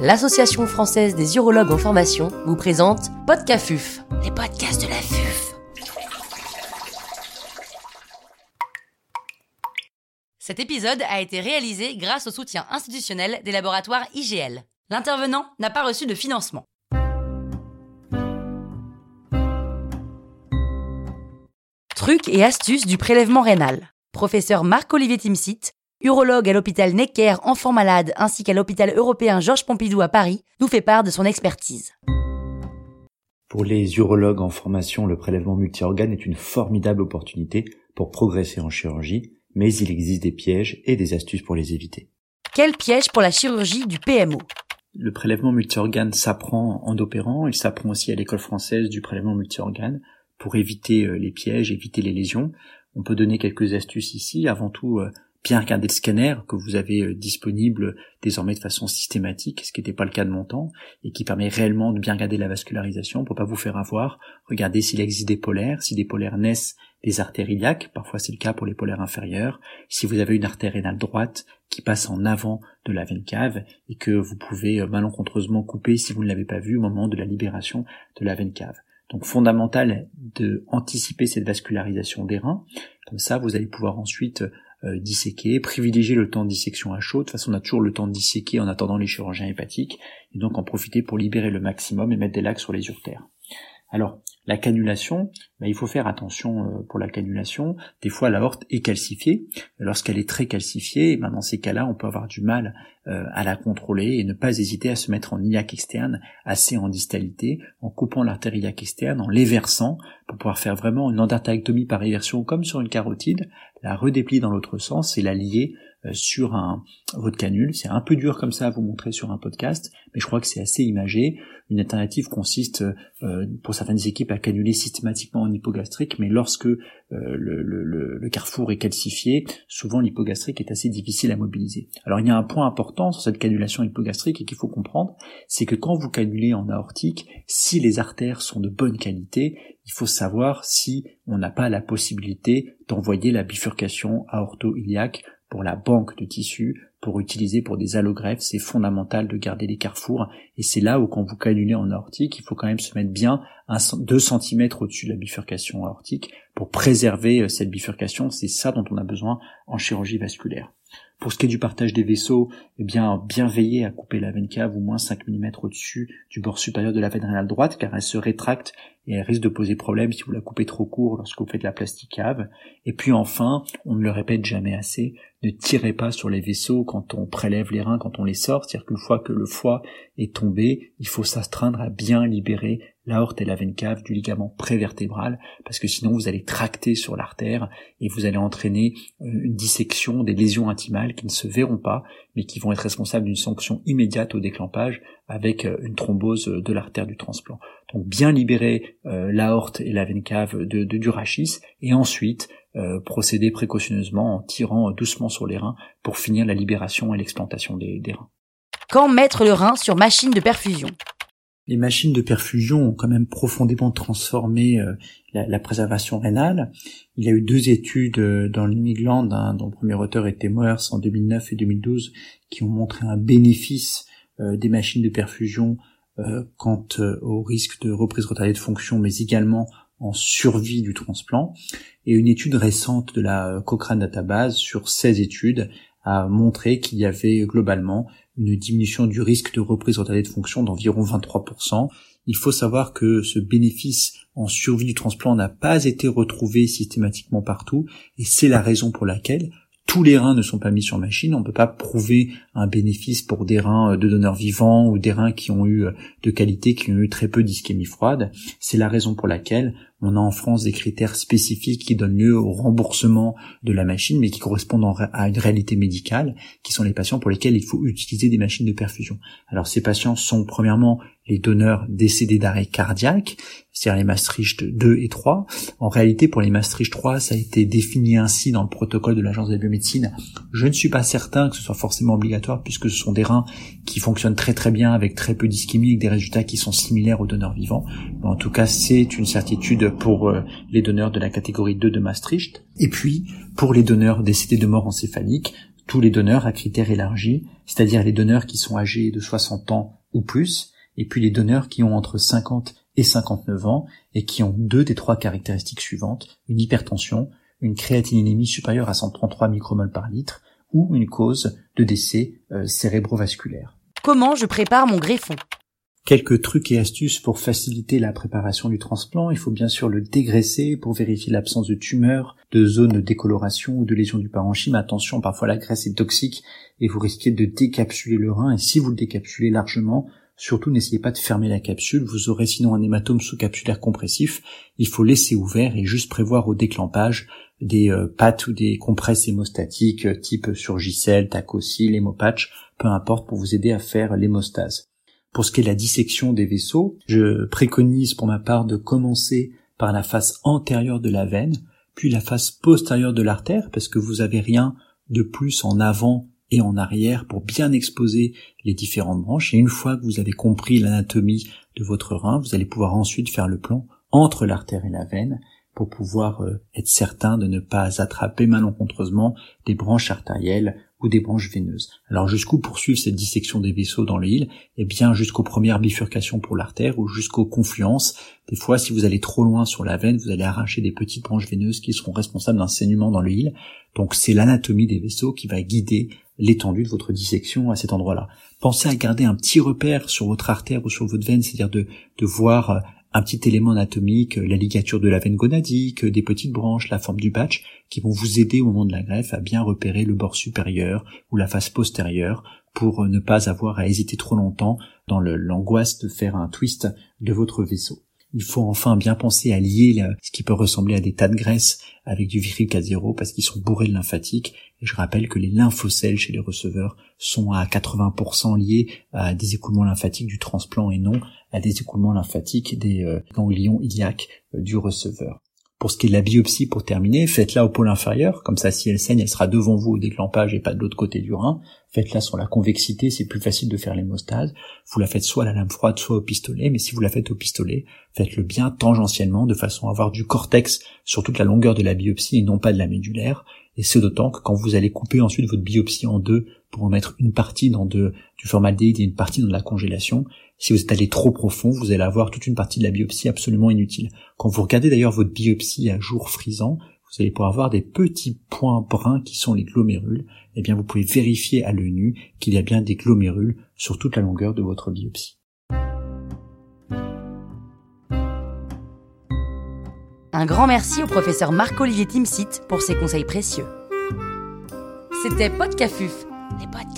l'Association française des urologues en formation vous présente Podcafuf, les podcasts de la FUF. Cet épisode a été réalisé grâce au soutien institutionnel des laboratoires IGL. L'intervenant n'a pas reçu de financement. Trucs et astuces du prélèvement rénal. Professeur Marc-Olivier Timsit, urologue à l'hôpital Necker Enfants Malades ainsi qu'à l'hôpital européen Georges Pompidou à Paris, nous fait part de son expertise. Pour les urologues en formation, le prélèvement multi-organes est une formidable opportunité pour progresser en chirurgie, mais il existe des pièges et des astuces pour les éviter. Quel piège pour la chirurgie du PMO Le prélèvement multi-organes s'apprend en opérant, il s'apprend aussi à l'école française du prélèvement multi-organes pour éviter euh, les pièges, éviter les lésions. On peut donner quelques astuces ici. Avant tout, euh, bien regarder le scanner que vous avez euh, disponible désormais de façon systématique, ce qui n'était pas le cas de mon temps, et qui permet réellement de bien regarder la vascularisation pour pas vous faire avoir. Regardez s'il existe des polaires, si des polaires naissent des artères iliaques, parfois c'est le cas pour les polaires inférieurs, si vous avez une artère rénale droite qui passe en avant de la veine cave et que vous pouvez euh, malencontreusement couper si vous ne l'avez pas vu au moment de la libération de la veine cave. Donc fondamental de anticiper cette vascularisation des reins. Comme ça, vous allez pouvoir ensuite disséquer, privilégier le temps de dissection à chaud, de toute façon on a toujours le temps de disséquer en attendant les chirurgiens hépatiques, et donc en profiter pour libérer le maximum et mettre des lacs sur les urtères. Alors, la cannulation, ben, il faut faire attention euh, pour la cannulation. Des fois, la horte est calcifiée. Lorsqu'elle est très calcifiée, ben, dans ces cas-là, on peut avoir du mal euh, à la contrôler et ne pas hésiter à se mettre en iliaque externe, assez en distalité, en coupant l'artère iliaque externe, en l'éversant, pour pouvoir faire vraiment une endartérectomie par éversion comme sur une carotide, la redéplier dans l'autre sens et la lier sur un, votre canule. C'est un peu dur comme ça à vous montrer sur un podcast, mais je crois que c'est assez imagé. Une alternative consiste euh, pour certaines équipes à canuler systématiquement en hypogastrique, mais lorsque euh, le, le, le, carrefour est calcifié, souvent l'hypogastrique est assez difficile à mobiliser. Alors il y a un point important sur cette cannulation hypogastrique et qu'il faut comprendre, c'est que quand vous cannulez en aortique, si les artères sont de bonne qualité, il faut savoir si on n'a pas la possibilité d'envoyer la bifurcation aorto-iliaque pour la banque de tissus, pour utiliser pour des allogreffes, c'est fondamental de garder les carrefours, et c'est là où quand vous cannulez en aortique, il faut quand même se mettre bien 2 cm au-dessus de la bifurcation aortique pour préserver euh, cette bifurcation, c'est ça dont on a besoin en chirurgie vasculaire. Pour ce qui est du partage des vaisseaux, eh bien, bien veiller à couper la veine cave au moins 5 mm au-dessus du bord supérieur de la veine rénale droite, car elle se rétracte et elle risque de poser problème si vous la coupez trop court lorsque vous faites de la plastique cave. Et puis enfin, on ne le répète jamais assez, ne tirez pas sur les vaisseaux quand on prélève les reins, quand on les sort, c'est-à-dire qu'une fois que le foie est tombé, il faut s'astreindre à bien libérer l'aorte et la veine cave du ligament prévertébral, parce que sinon vous allez tracter sur l'artère et vous allez entraîner euh, une dissection des lésions intimales qui ne se verront pas, mais qui vont être responsables d'une sanction immédiate au déclampage avec euh, une thrombose de l'artère du transplant. Donc bien libérer euh, l'aorte et la veine cave de, du rachis et ensuite procéder précautionneusement en tirant doucement sur les reins pour finir la libération et l'explantation des reins. Quand mettre le rein sur machine de perfusion? Les machines de perfusion ont quand même profondément transformé euh, la, préservation rénale. Il y a eu deux études euh, dans le hein, dont le premier auteur était Moers en 2009 et 2012, qui ont montré un bénéfice euh, des machines de perfusion quant au risque de reprise retardée de fonction, mais également en survie du transplant. Et une étude récente de la Cochrane Database sur 16 études a montré qu'il y avait globalement une diminution du risque de reprise retardée de fonction d'environ 23%. Il faut savoir que ce bénéfice en survie du transplant n'a pas été retrouvé systématiquement partout, et c'est la raison pour laquelle tous les reins ne sont pas mis sur machine. On ne peut pas prouver un bénéfice pour des reins de donneurs vivants ou des reins qui ont eu de qualité, qui ont eu très peu d'ischémie froide. C'est la raison pour laquelle on a en France des critères spécifiques qui donnent lieu au remboursement de la machine, mais qui correspondent à une réalité médicale, qui sont les patients pour lesquels il faut utiliser des machines de perfusion. Alors ces patients sont premièrement les donneurs décédés d'arrêt cardiaque, c'est-à-dire les Maastricht 2 et 3. En réalité, pour les Maastricht 3, ça a été défini ainsi dans le protocole de l'Agence de la biomédecine. Je ne suis pas certain que ce soit forcément obligatoire, puisque ce sont des reins qui fonctionnent très très bien avec très peu d'ischémie, avec des résultats qui sont similaires aux donneurs vivants. En tout cas, c'est une certitude pour euh, les donneurs de la catégorie 2 de Maastricht. Et puis, pour les donneurs décédés de mort encéphalique, tous les donneurs à critères élargis, c'est-à-dire les donneurs qui sont âgés de 60 ans ou plus, et puis les donneurs qui ont entre 50 et 59 ans et qui ont deux des trois caractéristiques suivantes, une hypertension, une créatininémie supérieure à 133 micromoles par litre ou une cause de décès euh, cérébrovasculaire. Comment je prépare mon greffon? Quelques trucs et astuces pour faciliter la préparation du transplant. Il faut bien sûr le dégraisser pour vérifier l'absence de tumeurs, de zones de décoloration ou de lésions du parenchyme. Attention, parfois la graisse est toxique et vous risquez de décapsuler le rein. Et si vous le décapsulez largement, surtout n'essayez pas de fermer la capsule. Vous aurez sinon un hématome sous-capsulaire compressif. Il faut laisser ouvert et juste prévoir au déclampage des euh, pattes ou des compresses hémostatiques euh, type surgicel, tacocil, hémopatch, peu importe pour vous aider à faire l'hémostase. Pour ce qui est de la dissection des vaisseaux, je préconise pour ma part de commencer par la face antérieure de la veine, puis la face postérieure de l'artère, parce que vous avez rien de plus en avant et en arrière pour bien exposer les différentes branches. Et une fois que vous avez compris l'anatomie de votre rein, vous allez pouvoir ensuite faire le plan entre l'artère et la veine pour pouvoir euh, être certain de ne pas attraper malencontreusement des branches artérielles ou des branches veineuses. Alors jusqu'où poursuivre cette dissection des vaisseaux dans l'île Eh bien jusqu'aux premières bifurcations pour l'artère ou jusqu'aux confluences. Des fois, si vous allez trop loin sur la veine, vous allez arracher des petites branches veineuses qui seront responsables d'un saignement dans l'île. Donc c'est l'anatomie des vaisseaux qui va guider l'étendue de votre dissection à cet endroit-là. Pensez à garder un petit repère sur votre artère ou sur votre veine, c'est-à-dire de, de voir euh, un petit élément anatomique, la ligature de la veine gonadique, des petites branches, la forme du patch, qui vont vous aider au moment de la greffe à bien repérer le bord supérieur ou la face postérieure pour ne pas avoir à hésiter trop longtemps dans l'angoisse de faire un twist de votre vaisseau. Il faut enfin bien penser à lier ce qui peut ressembler à des tas de graisse avec du viril K0 parce qu'ils sont bourrés de lymphatique. Et je rappelle que les lymphocèles chez les receveurs sont à 80% liés à des écoulements lymphatiques du transplant et non à des écoulements lymphatiques des euh, ganglions iliaques euh, du receveur. Pour ce qui est de la biopsie, pour terminer, faites-la au pôle inférieur, comme ça si elle saigne, elle sera devant vous au déclampage et pas de l'autre côté du rein. Faites-la sur la convexité, c'est plus facile de faire l'hémostase. Vous la faites soit à la lame froide, soit au pistolet, mais si vous la faites au pistolet, faites-le bien tangentiellement, de façon à avoir du cortex sur toute la longueur de la biopsie et non pas de la médulaire. Et ce d'autant que quand vous allez couper ensuite votre biopsie en deux pour en mettre une partie dans du formaldéhyde et une partie dans de la congélation, si vous êtes allé trop profond, vous allez avoir toute une partie de la biopsie absolument inutile. Quand vous regardez d'ailleurs votre biopsie à jour frisant, vous allez pouvoir voir des petits points bruns qui sont les glomérules. Eh bien, vous pouvez vérifier à l'œil nu qu'il y a bien des glomérules sur toute la longueur de votre biopsie. Un grand merci au professeur Marc-Olivier Timsit pour ses conseils précieux. C'était Podcafuf, les podcasts.